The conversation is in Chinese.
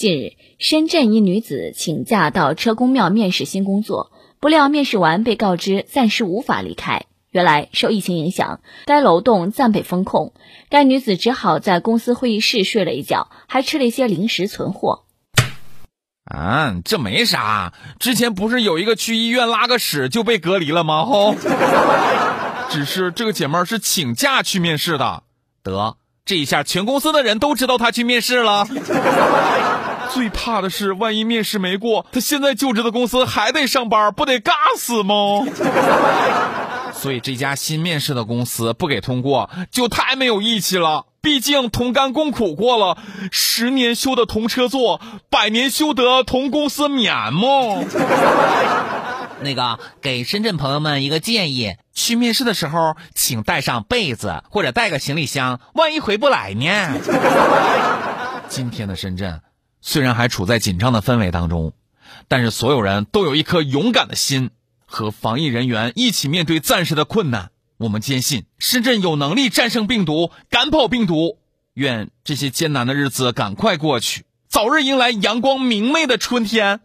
近日，深圳一女子请假到车公庙面试新工作，不料面试完被告知暂时无法离开。原来受疫情影响，该楼栋暂被封控，该女子只好在公司会议室睡了一觉，还吃了一些零食存货。啊，这没啥，之前不是有一个去医院拉个屎就被隔离了吗？吼，只是这个姐妹儿是请假去面试的，得这一下全公司的人都知道她去面试了。最怕的是，万一面试没过，他现在就职的公司还得上班，不得尬死吗？所以这家新面试的公司不给通过，就太没有义气了。毕竟同甘共苦过了，十年修得同车坐，百年修得同公司眠嘛。那个给深圳朋友们一个建议：去面试的时候，请带上被子或者带个行李箱，万一回不来呢。今天的深圳虽然还处在紧张的氛围当中，但是所有人都有一颗勇敢的心，和防疫人员一起面对暂时的困难。我们坚信深圳有能力战胜病毒，赶跑病毒。愿这些艰难的日子赶快过去，早日迎来阳光明媚的春天。